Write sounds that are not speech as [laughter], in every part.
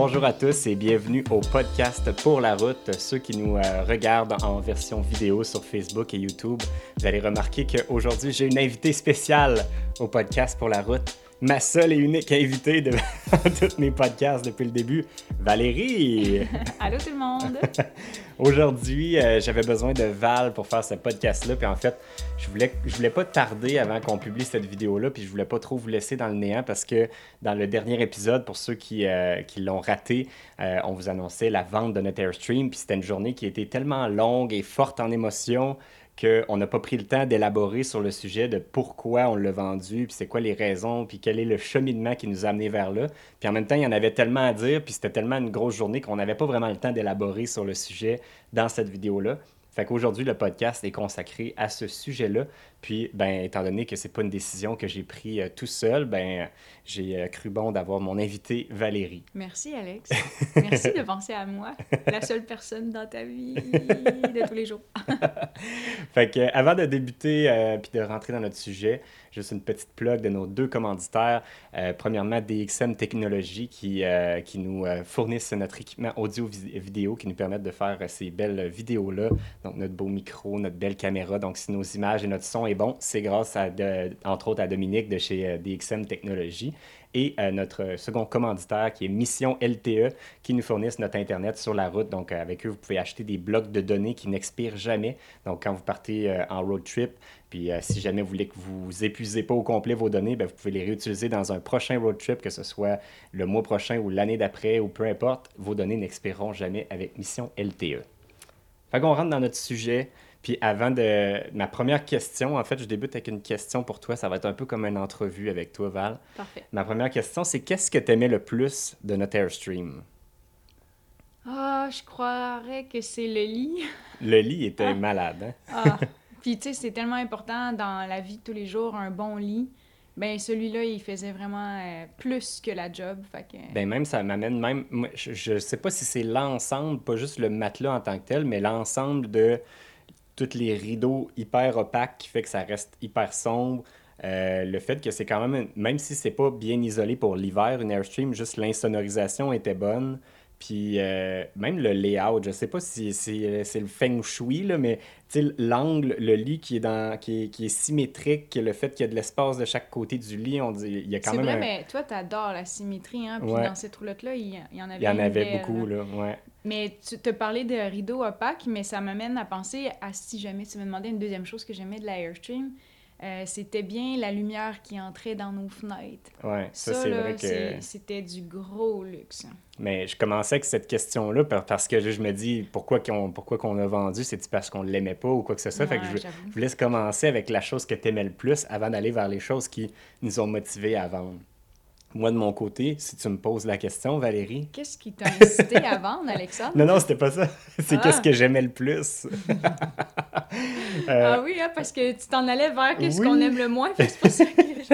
Bonjour à tous et bienvenue au podcast Pour la route. Ceux qui nous euh, regardent en version vidéo sur Facebook et YouTube, vous allez remarquer qu'aujourd'hui j'ai une invitée spéciale au podcast Pour la route ma seule et unique invitée de [laughs] tous mes podcasts depuis le début, Valérie. [laughs] Allô tout le monde. [laughs] Aujourd'hui, euh, j'avais besoin de Val pour faire ce podcast-là. Puis en fait, je voulais, je voulais pas tarder avant qu'on publie cette vidéo-là. Puis je voulais pas trop vous laisser dans le néant parce que dans le dernier épisode, pour ceux qui, euh, qui l'ont raté, euh, on vous annonçait la vente de notre Airstream. Puis c'était une journée qui était tellement longue et forte en émotions qu'on n'a pas pris le temps d'élaborer sur le sujet de pourquoi on l'a vendu, puis c'est quoi les raisons, puis quel est le cheminement qui nous a amené vers là. Puis en même temps, il y en avait tellement à dire, puis c'était tellement une grosse journée qu'on n'avait pas vraiment le temps d'élaborer sur le sujet dans cette vidéo-là. Fait qu'aujourd'hui, le podcast est consacré à ce sujet-là. Puis, ben, étant donné que c'est pas une décision que j'ai prise euh, tout seul, ben, j'ai euh, cru bon d'avoir mon invité Valérie. Merci, Alex. [laughs] Merci de penser à moi, la seule personne dans ta vie de tous les jours. [laughs] fait que, avant de débuter euh, puis de rentrer dans notre sujet, juste une petite plug de nos deux commanditaires. premièrement, DXM Technologies qui, qui nous fournissent notre équipement audio-vidéo qui nous permettent de faire ces belles vidéos-là. Donc, notre beau micro, notre belle caméra. Donc, si nos images et notre son est bon, c'est grâce, à entre autres, à Dominique de chez euh, DXM Technologies et euh, notre second commanditaire qui est Mission LTE qui nous fournissent notre Internet sur la route. Donc, euh, avec eux, vous pouvez acheter des blocs de données qui n'expirent jamais. Donc, quand vous partez en road trip, puis si jamais vous voulez que vous épuisez pas au complet vos données, bien, vous pouvez les réutiliser dans un prochain road trip, que ce soit le mois prochain ou l'année d'après ou peu importe. Vos données n'expireront jamais avec Mission LTE. Fait qu'on rentre dans notre sujet. Puis avant de. Ma première question, en fait, je débute avec une question pour toi. Ça va être un peu comme une entrevue avec toi, Val. Parfait. Ma première question, c'est qu'est-ce que tu aimais le plus de notre Airstream? Ah, je croirais que c'est le lit. Le lit était ah. malade, hein? Ah. Puis, tu sais, c'est tellement important dans la vie de tous les jours, un bon lit. Ben celui-là, il faisait vraiment euh, plus que la job. Fait que... Ben même, ça m'amène même... je, ne sais pas si c'est l'ensemble, pas juste le matelas en tant que tel, mais l'ensemble de tous les rideaux hyper opaques qui fait que ça reste hyper sombre. Euh, le fait que c'est quand même, même si c'est pas bien isolé pour l'hiver, une Airstream, juste l'insonorisation était bonne. Puis euh, même le layout, je sais pas si, c'est le feng shui, là, mais l'angle, le lit qui est, dans, qui est, qui est symétrique, le fait qu'il y a de l'espace de chaque côté du lit, on dit, il y a quand même. C'est vrai, mais toi, tu adores la symétrie, hein? Puis dans cette roulotte-là, il, y en avait. Il y en avait beaucoup, là, ouais. Mais tu te parlais de rideaux opaques, mais ça m'amène à penser à si jamais tu me demandais une deuxième chose que j'aimais de la Airstream. Euh, c'était bien la lumière qui entrait dans nos fenêtres. Oui, ça, c'est vrai que... C'était du gros luxe. Mais je commençais avec cette question-là parce que je me dis pourquoi qu'on pourquoi qu'on a vendu, c'est parce qu'on ne l'aimait pas ou quoi que ce soit? fait que je, je vous laisse commencer avec la chose que tu aimais le plus avant d'aller vers les choses qui nous ont motivés à vendre. Moi, de mon côté, si tu me poses la question, Valérie. Qu'est-ce qui t'a incité à vendre, Alexandre? [laughs] Non, non, c'était pas ça. C'est qu'est-ce que j'aimais le plus. [laughs] [laughs] Euh, ah oui, hein, parce que tu t'en allais vers qu'est-ce qu'on aime le moins. c'est ça que je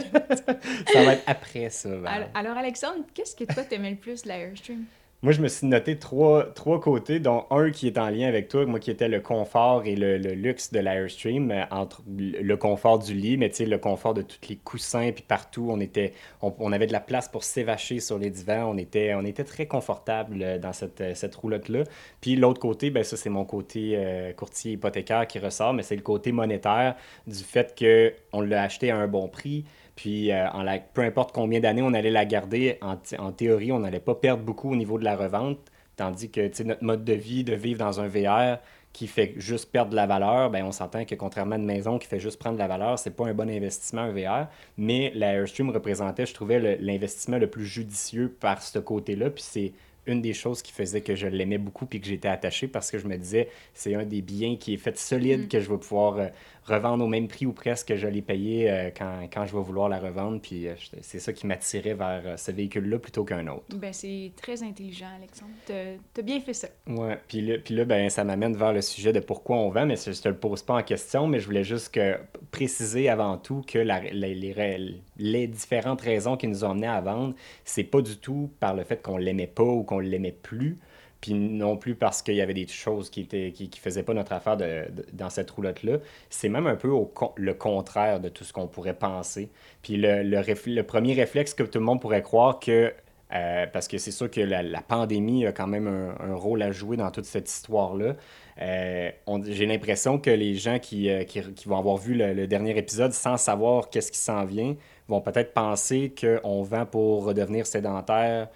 Ça va être après ça. Alors, alors, Alexandre, qu'est-ce que toi t'aimais le plus de l'Airstream? Moi, je me suis noté trois, trois côtés, dont un qui est en lien avec toi, moi qui était le confort et le, luxe de l'Airstream, euh, entre le confort du lit, mais tu sais, le confort de tous les coussins, puis partout, on, était, on, avait de la place pour s'évacher sur les divans, on était, on était très confortable euh, dans cette, euh, cette roulotte-là. Puis l'autre côté, ben ça, c'est mon côté courtier hypothécaire qui ressort, mais c'est le côté monétaire du fait qu'on l'a acheté à un bon prix, puis, euh, peu importe combien d'années on allait la garder, en, théorie, on n'allait pas perdre beaucoup au niveau de la revente. Tandis que notre mode de vie, de vivre dans un VR qui fait juste perdre de la valeur, ben on s'entend que contrairement à une maison qui fait juste prendre de la valeur, c'est pas un bon investissement un VR. Mais la Airstream représentait, je trouvais, l'investissement le, plus judicieux par ce côté-là. Puis c'est une des choses qui faisait que je l'aimais beaucoup puis que j'étais attaché parce que je me disais c'est un des biens qui est fait solide mm. que je vais pouvoir euh, revendre au même prix ou presque que je l'ai payé euh, quand, quand, je vais vouloir la revendre. Puis euh, c'est ça qui m'attirait vers ce véhicule-là plutôt qu'un autre. Ben, c'est très intelligent, Alexandre. Tu as bien fait ça. Ouais. Puis là, puis là ben, ça m'amène vers le sujet de pourquoi on vend, mais je te le pose pas en question, mais je voulais juste que, préciser avant tout que la, les, les, les, différentes raisons qui nous ont amenés à vendre, c'est pas du tout par le fait qu'on l'aimait pas ou qu'on l'aimait plus puis non plus parce qu'il y avait des choses qui étaient qui, qui faisaient pas notre affaire dans cette roulotte-là. C'est même un peu le contraire de tout ce qu'on pourrait penser. Puis le, le, le, premier réflexe que tout le monde pourrait croire que Euh, parce que c'est sûr que la, pandémie a quand même un, rôle à jouer dans toute cette histoire-là. Euh, j'ai l'impression que les gens qui, euh, vont avoir vu le, dernier épisode sans savoir qu'est-ce qui s'en vient vont peut-être penser qu'on vend pour redevenir sédentaire,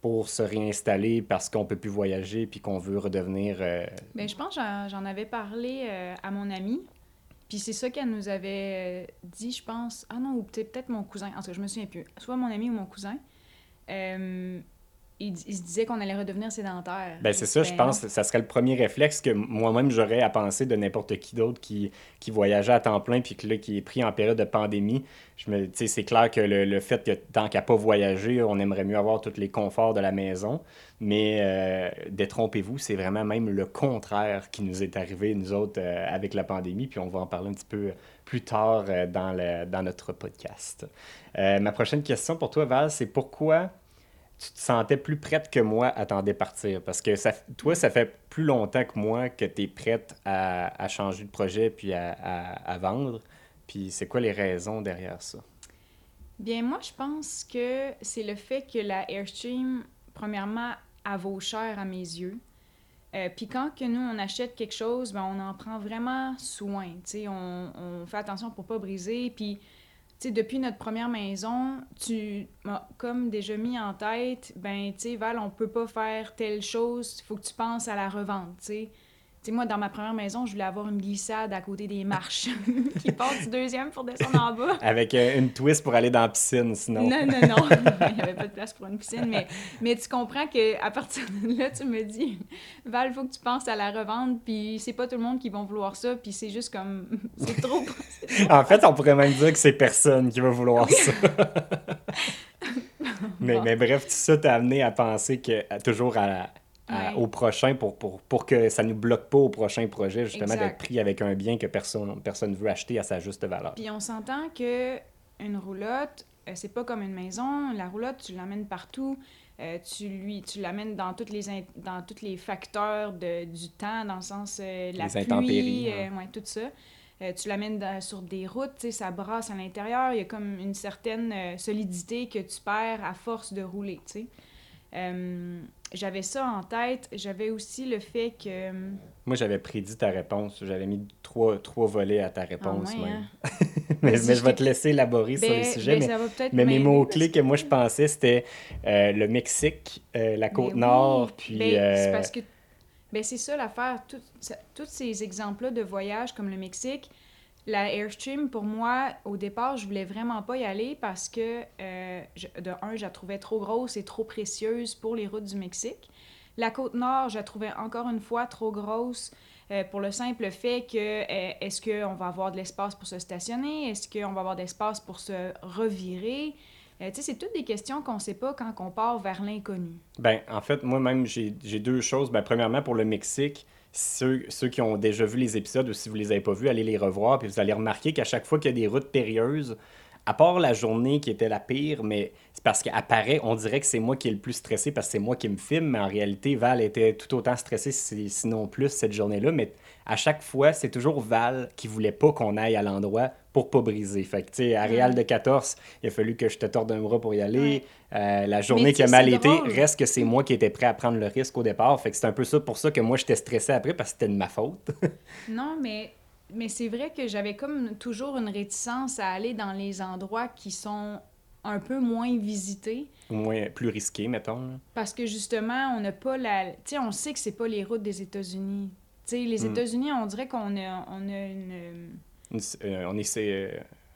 pour se réinstaller parce qu'on peut plus voyager puis qu'on veut redevenir. Bien, je pense j'en avais parlé à mon ami. Puis c'est ça qu'elle nous avait dit, je pense. Ah non, ou peut-être mon cousin. En tout cas, je me souviens plus. Soit mon ami ou mon cousin. Euh, il, se disait qu'on allait redevenir sédentaire. Ben c'est ça, je pense ça serait le premier réflexe que moi-même j'aurais à penser de n'importe qui d'autre qui, qui voyageait à temps plein puis que là, qui est pris en période de pandémie. Je me c'est clair que le, fait que tant qu'à pas voyager, on aimerait mieux avoir tous les conforts de la maison. Mais euh, détrompez-vous, c'est vraiment même le contraire qui nous est arrivé, nous autres, euh, avec la pandémie. Puis on va en parler un petit peu plus tard dans, le, dans notre podcast. ma prochaine question pour toi, Val, c'est pourquoi tu te sentais plus prête que moi à t'en départir? Parce que toi, ça fait plus longtemps que moi que tu es prête à, changer de projet puis à, vendre. Puis c'est quoi les raisons derrière ça? Bien, moi, je pense que c'est le fait que la Airstream, premièrement, a vaut cher à mes yeux. Euh, puis quand que nous, on achète quelque chose, ben, on en prend vraiment soin. On, on fait attention pour pas briser. Puis depuis notre première maison, tu m'as comme déjà mis en tête, ben, tu sais, Val, on peut pas faire telle chose, il faut que tu penses à la revente, tu sais sais, moi, dans ma première maison, je voulais avoir une glissade à côté des marches [laughs] [laughs] qui part du deuxième pour descendre en bas. Avec euh, une twist pour aller dans la piscine, sinon. Non, non, non. [laughs] Il n'y avait pas de place pour une piscine. Mais, mais tu comprends qu'à partir de là, tu me dis, Val, il faut que tu penses à la revente, puis c'est pas tout le monde qui va vouloir ça, puis c'est juste comme. C'est trop, En fait, on pourrait même dire que c'est personne qui va vouloir ça. mais, mais bref, tout ça t'a amené à penser que toujours à la au prochain pour, pour, pour, que ça ne nous bloque pas au prochain projet, justement, d'être pris avec un bien que personne personne veut acheter à sa juste valeur. Puis on s'entend que une roulotte, euh, c'est pas comme une maison. La roulotte, tu l'amènes partout. Euh, tu lui tu l'amènes dans toutes les dans tous les facteurs de, du temps dans le sens euh, la les pluie ouais, tout ça tu l'amènes sur des routes ça brasse à l'intérieur il y a comme une certaine solidité que tu perds à force de rouler tu sais j'avais ça en tête. J'avais aussi le fait que. Hum, Moi, j'avais prédit ta réponse. J'avais mis trois, trois volets à ta réponse. Ah même. Hein? [laughs] mais, je vais te laisser élaborer sur ben, sujets. Ben, mais, mes mots-clés que... moi, je pensais, c'était euh, le Mexique, euh, la ben Côte-Nord, puis. c'est euh, parce que. Ben, c'est ça l'affaire. Tous ces exemples-là de voyages comme le Mexique, la Airstream, pour moi, au départ, je voulais vraiment pas y aller parce que, euh, de un, je la trouvais trop grosse et trop précieuse pour les routes du Mexique. La côte nord, je la trouvais encore une fois trop grosse euh, pour le simple fait que euh, est-ce qu'on va avoir de l'espace pour se stationner? Est-ce qu'on va avoir de l'espace pour se revirer? tu c'est toutes des questions qu'on ne sait pas quand on part vers l'inconnu. Ben, en fait, moi-même, j'ai deux choses. Ben, premièrement, pour le Mexique, ceux, qui ont déjà vu les épisodes ou si vous les avez pas vus, allez les revoir. Puis vous allez remarquer qu'à chaque fois qu'il y a des routes périlleuses, à part la journée qui était la pire, mais c'est parce qu'apparaît, on dirait que c'est moi qui est le plus stressé parce que c'est moi qui me filme, mais en réalité, Val était tout autant stressé, sinon plus, cette journée-là. Mais à chaque fois, c'est toujours Val qui voulait pas qu'on aille à l'endroit pour pas briser. Fait que, tu sais, à Réal de 14, il a fallu que je te torde un bras pour y aller. Euh, la journée qui a mal été, reste que c'est moi qui étais prêt à prendre le risque au départ. Fait que c'est un peu ça pour ça que moi, j'étais stressé après parce que c'était de ma faute. [laughs] non, mais, mais c'est vrai que j'avais comme toujours une réticence à aller dans les endroits qui sont un peu moins visités. Moins, plus risqués, mettons. Parce que justement, on n'a pas la... Tu sais, on sait que c'est pas les routes des États-Unis. Tu sais, les hmm. États-Unis, on dirait qu'on a, on a une euh, on est euh,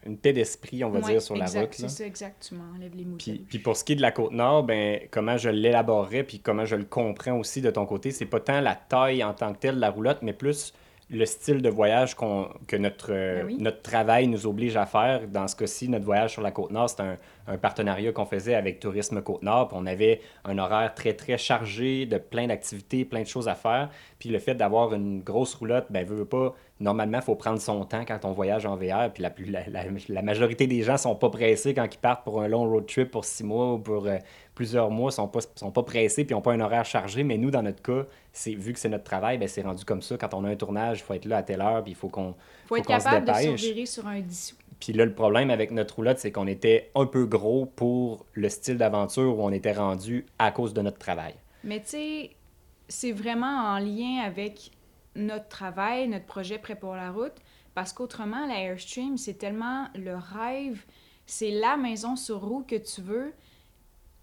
une paix d'esprit, on va dire, sur la route. C'est ça, exactement. Enlève les puis, puis, pour ce qui est de la Côte-Nord, ben, comment je l'élaborerais, puis comment je le comprends aussi de ton côté, c'est pas tant la taille en tant que telle de la roulotte, mais plus le style de voyage que notre, euh, ben notre travail nous oblige à faire. Dans ce cas-ci, notre voyage sur la Côte-Nord, c'est un, un, partenariat qu'on faisait avec Tourisme Côte-Nord. On avait un horaire très, très chargé de plein d'activités, plein de choses à faire. Puis le fait d'avoir une grosse roulotte, ben, veut, pas, normalement, il faut prendre son temps quand on voyage en VR. Puis la, la, la, majorité des gens sont pas pressés quand ils partent pour un long road trip pour six mois ou pour euh, plusieurs mois, sont pas, sont pas pressés puis n'ont pas un horaire chargé. Mais nous, dans notre cas, c'est vu que c'est notre travail, ben, c'est rendu comme ça. Quand on a un tournage, il faut être là à telle heure, puis il faut qu'on faut, être capable de se sur un dissous. Puis là, le problème avec notre roulotte, c'est qu'on était un peu gros pour le style d'aventure où on était rendu à cause de notre travail. Mais tu sais, c'est vraiment en lien avec notre travail, notre projet prêt pour la route, parce qu'autrement, la Airstream, c'est tellement le rêve, c'est la maison sur roue que tu veux,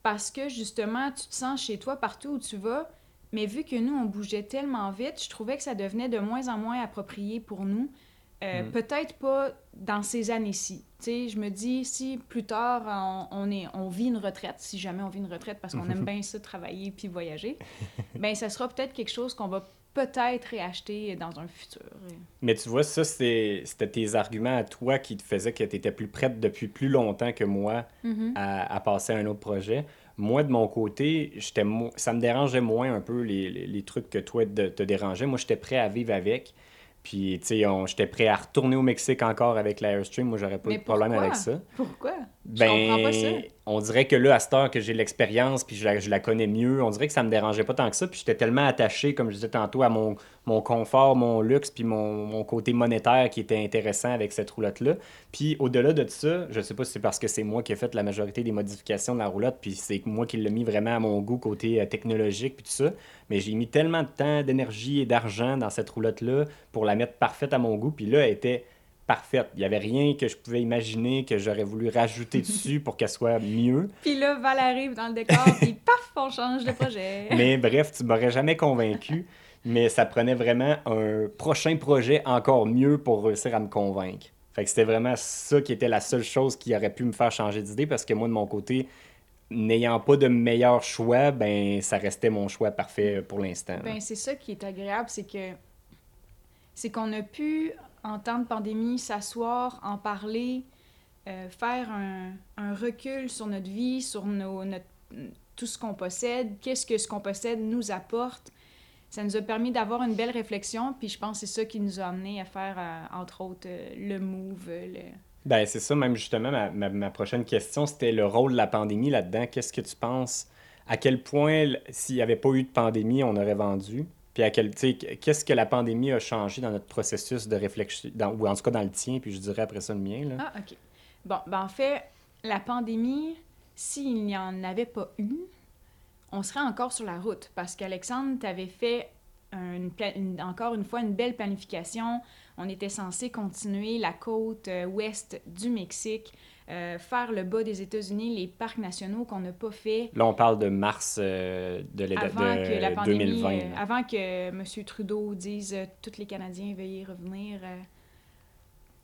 parce que justement, tu te sens chez toi partout où tu vas, mais vu que nous, on bougeait tellement vite, je trouvais que ça devenait de moins en moins approprié pour nous. Euh, mm. Peut-être pas dans ces années-ci. je me dis, si plus tard, on, est, on vit une retraite, si jamais on vit une retraite parce qu'on aime [laughs] bien ça, travailler puis voyager, ben ça sera peut-être quelque chose qu'on va peut-être réacheter dans un futur. Mais tu vois, ça, c'était tes arguments à toi qui te faisaient que tu étais plus prête depuis plus longtemps que moi mm-hmm. à, passer à un autre projet. Moi, de mon côté, ça me dérangeait moins un peu les, les, trucs que toi te, te dérangeaient. Moi, j'étais prêt à vivre avec. Puis, tu sais, j'étais prêt à retourner au Mexique encore avec l'Airstream. Moi, j'aurais pas de problème avec ça. Pourquoi? Ben, on dirait que là, à cette heure que j'ai l'expérience, puis je la, je la, connais mieux, on dirait que ça me dérangeait pas tant que ça. Puis j'étais tellement attaché, comme je disais tantôt, à mon, mon confort, mon luxe, puis mon, côté monétaire qui était intéressant avec cette roulotte-là. Puis au-delà de ça, je sais pas si c'est parce que c'est moi qui ai fait la majorité des modifications de la roulotte, puis c'est moi qui l'ai mis vraiment à mon goût côté euh, technologique, puis tout ça. Mais j'ai mis tellement de temps, d'énergie et d'argent dans cette roulotte-là pour la mettre parfaite à mon goût. Puis là, elle était parfaite. Il n'y avait rien que je pouvais imaginer que j'aurais voulu rajouter [laughs] dessus pour qu'elle soit mieux. Puis là, Val arrive dans le décor, [laughs] puis paf, on change de projet. mais bref, tu m'aurais jamais convaincu. mais ça prenait vraiment un prochain projet encore mieux pour réussir à me convaincre. Fait que c'était vraiment ça qui était la seule chose qui aurait pu me faire changer d'idée parce que moi, de mon côté, n'ayant pas de meilleur choix, ben ça restait mon choix parfait pour l'instant. Ben c'est ça qui est agréable, c'est que c'est qu'on a pu en temps de pandémie, s'asseoir, en parler, euh, faire un, recul sur notre vie, sur nos, tout ce qu'on possède, qu'est-ce que ce qu'on possède nous apporte. Ça nous a permis d'avoir une belle réflexion, puis je pense que c'est ça qui nous a amené à faire, euh, entre autres, euh, le move. Le... Ben, c'est ça, même justement, ma, ma, ma prochaine question, c'était le rôle de la pandémie là-dedans. Qu'est-ce que tu penses? À quel point, s'il n'y avait pas eu de pandémie, on aurait vendu? Puis à quel, qu'est-ce que la pandémie a changé dans notre processus de réflexion, ou en tout cas dans le tien, puis je dirais après ça le mien. Là? Ah, OK. Bon, ben en fait, la pandémie, s'il n'y en avait pas eu, on serait encore sur la route parce qu'Alexandre t'avait fait encore une fois une belle planification. On était censé continuer la côte euh, ouest du Mexique. Euh, faire le bas des États-Unis, les parcs nationaux qu'on n'a pas fait. Là, on parle de mars euh, de, la pandémie, 2020. Euh, avant que M. Trudeau dise tous les Canadiens veuillez revenir.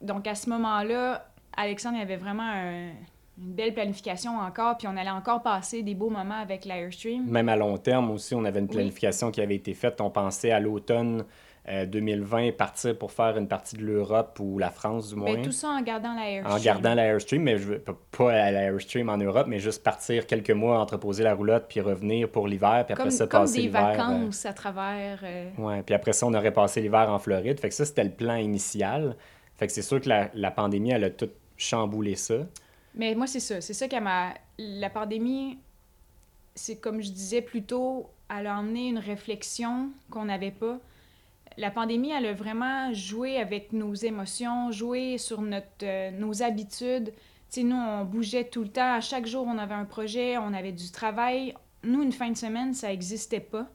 Donc, à ce moment-là, Alexandre avait vraiment une belle planification encore, puis on allait encore passer des beaux moments avec l'Airstream. Même à long terme aussi, on avait une planification qui avait été faite. On pensait à l'automne 2020 euh, partir pour faire une partie de l'Europe ou la France du moins. Mais tout ça en gardant l'Airstream. En gardant l'Airstream, mais je veux pas à l'Airstream en Europe, mais juste partir quelques mois, entreposer la roulotte, puis revenir pour l'hiver, puis après ça, passer l'hiver. Comme des euh, vacances à travers... Euh, ouais, puis après ça, on aurait passé l'hiver en Floride. Fait que ça, c'était le plan initial. Fait que c'est sûr que la, la, pandémie, elle a tout chamboulé ça. Mais moi, c'est ça. C'est ça qui m'a... La pandémie, c'est comme je disais plus tôt, elle a emmené une réflexion qu'on n'avait pas la pandémie, elle a vraiment joué avec nos émotions, joué sur notre, euh, nos habitudes. sais, nous, on bougeait tout le temps. À chaque jour, on avait un projet, on avait du travail. Nous, une fin de semaine, ça n'existait pas.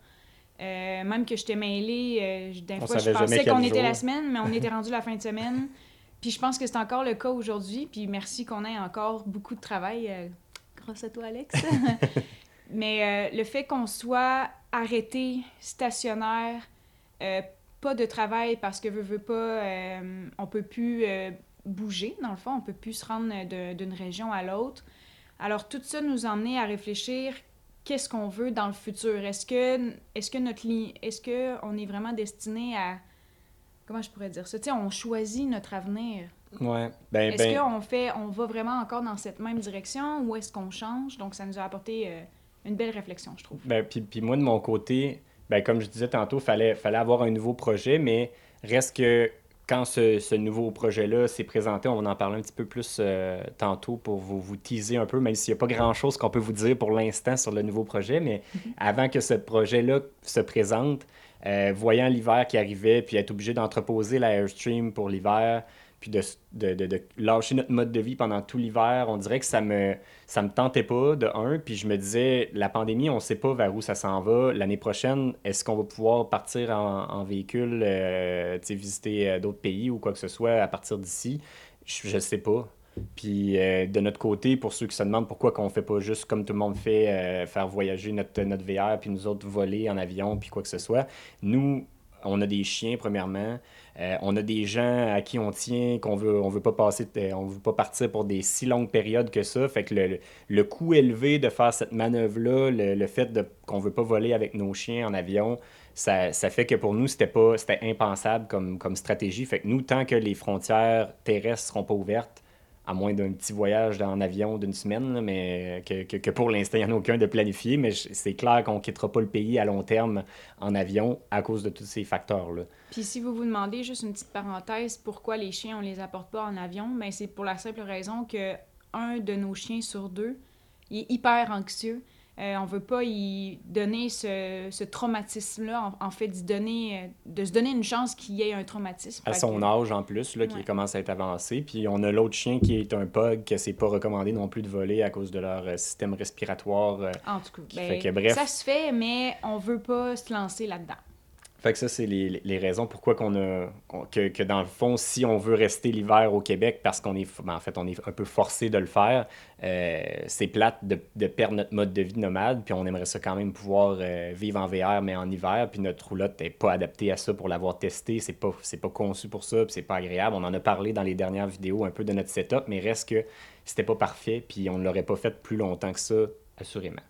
Euh, même que j'étais mêlée, euh, d'un fois, je pensais qu'on était la semaine, mais on était [laughs] rendu la fin de semaine. Puis je pense que c'est encore le cas aujourd'hui. Puis merci qu'on ait encore beaucoup de travail. grâce à toi, Alex. [laughs] [laughs] mais le fait qu'on soit arrêté, stationnaire, pas de travail parce que veut, veut pas, euh, on peut plus euh, bouger, dans le fond, on peut plus se rendre d'une région à l'autre. Alors, tout ça nous a amené à réfléchir qu'est-ce qu'on veut dans le futur? Est-ce que, est-ce que notre est-ce que on est vraiment destiné à, comment je pourrais dire ça, tu sais, on choisit notre avenir. Ouais. Ben, est-ce ben qu'on fait, on va vraiment encore dans cette même direction ou est-ce qu'on change? Donc, ça nous a apporté euh, une belle réflexion, je trouve. Ben, puis, puis moi, de mon côté, ben, comme je disais tantôt, il fallait, fallait avoir un nouveau projet, mais reste que quand ce, nouveau projet-là s'est présenté, on va en parler un petit peu plus euh, tantôt pour vous, vous teaser un peu, même s'il n'y a pas grand-chose qu'on peut vous dire pour l'instant sur le nouveau projet. Mais mm-hmm. avant que ce projet-là se présente, euh, voyant l'hiver qui arrivait, puis être obligé d'entreposer la Airstream pour l'hiver, puis de, lâcher notre mode de vie pendant tout l'hiver, on dirait que ça me, ça me tentait pas, de un. Puis je me disais, la pandémie, on sait pas vers où ça s'en va. L'année prochaine, est-ce qu'on va pouvoir partir en, véhicule, euh, visiter euh, d'autres pays ou quoi que ce soit à partir d'ici? Je ne sais pas. Puis euh, de notre côté, pour ceux qui se demandent pourquoi qu'on fait pas juste comme tout le monde fait, faire voyager notre, notre VR, puis nous autres voler en avion, puis quoi que ce soit, nous, on a des chiens, premièrement. Euh, on a des gens à qui on tient, qu'on veut, on veut pas passer, on veut pas partir pour des si longues périodes que ça. Fait que le, le coût élevé de faire cette manœuvre-là, le, fait de, qu'on veut pas voler avec nos chiens en avion, ça, ça fait que pour nous, c'était pas c'était impensable comme, comme stratégie. Fait que nous, tant que les frontières terrestres seront pas ouvertes, à moins d'un petit voyage en avion d'une semaine, mais que, pour l'instant, il n'y en a aucun de planifié. Mais c'est clair qu'on ne quittera pas le pays à long terme en avion à cause de tous ces facteurs-là. Puis si vous vous demandez, juste une petite parenthèse, pourquoi les chiens, on les apporte pas en avion, mais ben, c'est pour la simple raison que un de nos chiens sur deux est hyper anxieux. Euh, on veut pas y donner ce, traumatisme-là, en, fait, donner, euh, de se donner une chance qu'il y ait un traumatisme. À son âge, en plus, là, qui commence à être avancé. Puis on a l'autre chien qui est un pug, que c'est pas recommandé non plus de voler à cause de leur euh, système respiratoire. en tout cas, ben, ça se fait, mais on veut pas se lancer là-dedans. Fait que ça, c'est les, les, raisons pourquoi qu'on a. que, que, dans le fond, si on veut rester l'hiver au Québec, parce qu'on est. Ben, en fait, on est un peu forcé de le faire, euh, c'est plate de, de, perdre notre mode de vie nomade, puis on aimerait ça quand même pouvoir euh, vivre en VR, mais en hiver, puis notre roulotte n'est pas adaptée à ça pour l'avoir testé. C'est pas, c'est pas conçu pour ça, puis c'est pas agréable. On en a parlé dans les dernières vidéos un peu de notre setup, mais reste que c'était pas parfait, puis on ne l'aurait pas fait plus longtemps que ça, assurément.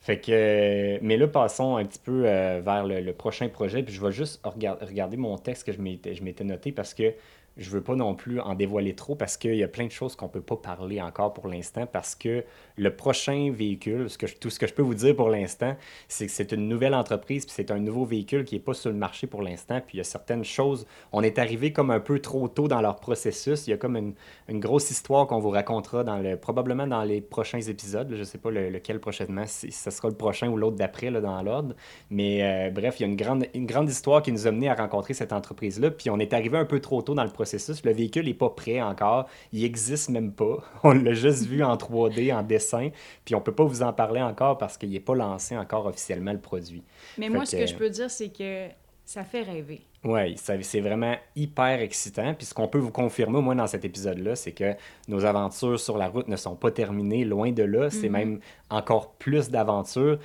Fait que, mais là, passons un petit peu euh, vers le, prochain projet. Puis je vais juste regarder mon texte que je m'étais noté parce que je veux pas non plus en dévoiler trop parce qu'il y a plein de choses qu'on peut pas parler encore pour l'instant parce que le prochain véhicule, tout ce que je peux vous dire pour l'instant, c'est que c'est une nouvelle entreprise puis c'est un nouveau véhicule qui est pas sur le marché pour l'instant. Puis il y a certaines choses, on est arrivé comme un peu trop tôt dans leur processus. Il y a comme une, une grosse histoire qu'on vous racontera dans le, probablement dans les prochains épisodes. Je sais pas lequel prochainement, si ce sera le prochain ou l'autre d'après dans l'ordre. Mais euh, bref, il y a une grande, une grande histoire qui nous a mené à rencontrer cette entreprise-là. Puis on est arrivé un peu trop tôt dans le processus le véhicule n'est pas prêt encore. Il n'existe même pas. [laughs] On l'a juste vu en 3D, en dessin. Puis on ne peut pas vous en parler encore parce qu'il n'est pas lancé encore officiellement le produit. Mais moi, ce que je peux dire, c'est que ça fait rêver. Oui, c'est vraiment hyper excitant. Puis ce qu'on peut vous confirmer, moins dans cet épisode-là, c'est que nos aventures sur la route ne sont pas terminées, loin de là. C'est mm-hmm. même encore plus d'aventures.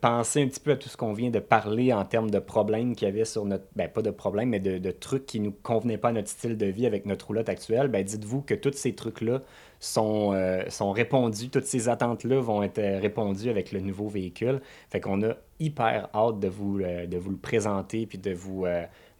Pensez un petit peu à tout ce qu'on vient de parler en termes de problèmes qu'il y avait sur notre... Ben, pas de problèmes, mais de, trucs qui ne nous convenaient pas à notre style de vie avec notre roulotte actuelle. Ben, dites-vous que tous ces trucs-là sont, euh, sont répondus. Toutes ces attentes-là vont être euh, répondues avec le nouveau véhicule. Fait qu'on a hyper hâte de vous, euh, de vous le présenter puis de vous,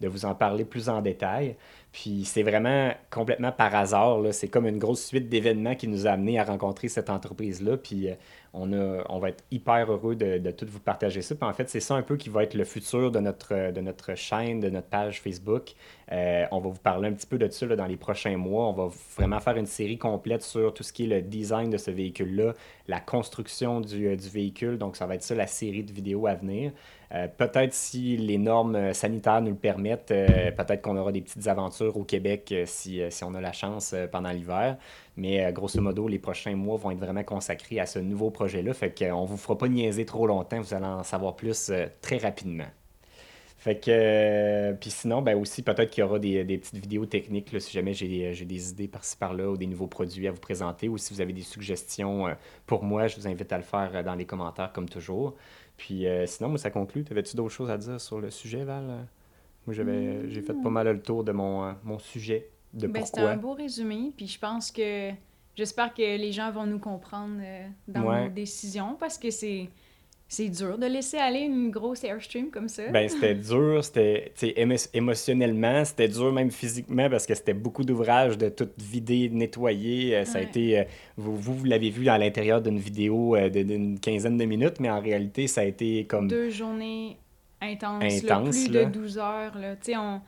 de vous en parler plus en détail. Puis c'est vraiment complètement par hasard. C'est comme une grosse suite d'événements qui nous a amenés à rencontrer cette entreprise-là. Puis on, a, on va être hyper heureux de, de tout vous partager ça. Puis en fait, c'est ça un peu qui va être le futur de notre, de notre chaîne, de notre page Facebook. Euh, on va vous parler un petit peu de ça dans les prochains mois. On va vraiment faire une série complète sur tout ce qui est le design de ce véhicule-là, la construction du, euh, du, véhicule. Donc, ça va être ça la série de vidéos à venir. Euh, peut-être si les normes sanitaires nous le permettent, peut-être qu'on aura des petites aventures au Québec si, si, on a la chance pendant l'hiver. Mais grosso modo, les prochains mois vont être vraiment consacrés à ce nouveau projet-là. Fait qu'on ne vous fera pas niaiser trop longtemps. Vous allez en savoir plus très rapidement. Fait que, euh, puis sinon, ben aussi, peut-être qu'il y aura des, des, petites vidéos techniques, là, si jamais j'ai des idées par-ci par-là ou des nouveaux produits à vous présenter, ou si vous avez des suggestions euh, pour moi, je vous invite à le faire euh, dans les commentaires comme toujours. Puis sinon, moi, ça conclut. T'avais-tu d'autres choses à dire sur le sujet, Val? Moi, j'avais, j'ai fait pas mal le tour de mon, mon sujet, de ben, C'était un beau résumé, puis je pense que j'espère que les gens vont nous comprendre dans nos décisions, parce que c'est c'est dur de laisser aller une grosse Airstream comme ça. Ben, c'était [laughs] dur, c'était émotionnellement, c'était dur même physiquement parce que c'était beaucoup d'ouvrages de tout vider, nettoyer. Euh, ça a été, euh, vous, vous, l'avez vu à l'intérieur d'une vidéo euh, d'une quinzaine de minutes, mais en réalité, ça a été comme... Deux journées intenses, intenses plus de 12 heures. Là. On,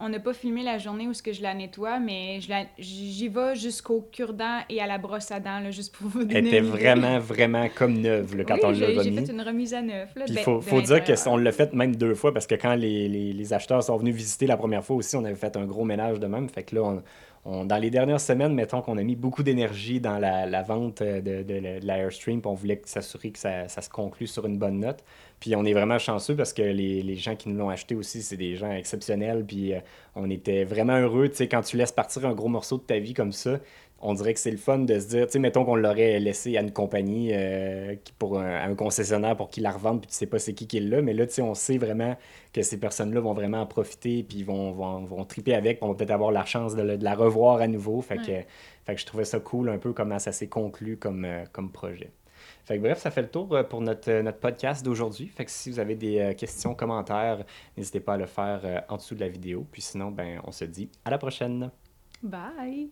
on n'a pas filmé la journée où ce que je la nettoie, mais je la, j'y vais jusqu'au cure-dent et à la brosse à dents, là, juste pour vous donner Elle était vraiment, vraiment comme neuve là, quand Oui, on l'a j'ai, j'ai remis. fait une remise à neuf. De- il faut, de faut dire que l'intérieur. on l'a fait même deux fois parce que quand les, les- les acheteurs sont venus visiter la première fois aussi, on avait fait un gros ménage de même. Fait que là, on, on- dans les dernières semaines, mettons qu'on a mis beaucoup d'énergie dans la, la vente de, de, de la Airstream, puis on voulait s'assurer que ça, ça se conclue sur une bonne note. Puis on est vraiment chanceux parce que les, les gens qui nous l'ont acheté aussi, c'est des gens exceptionnels. Puis euh, on était vraiment heureux. Tu sais, quand tu laisses partir un gros morceau de ta vie comme ça, on dirait que c'est le fun de se dire, tu sais, mettons qu'on l'aurait laissé à une compagnie, euh, pour un, à un concessionnaire pour qu'il la revende, puis tu sais pas c'est qui qui l'a, mais là, tu sais, on sait vraiment que ces personnes-là vont vraiment en profiter, puis vont, vont, vont triper avec, puis on va peut-être avoir la chance de, le- de la revoir à nouveau. Fait que, Ouais. fait que je trouvais ça cool un peu comment ça s'est conclu comme, euh, comme projet. Fait que bref, ça fait le tour euh, pour notre, euh, notre podcast d'aujourd'hui. Si vous avez des euh, questions, commentaires, n'hésitez pas à le faire en dessous de la vidéo. Puis sinon, ben, on se dit à la prochaine. Bye!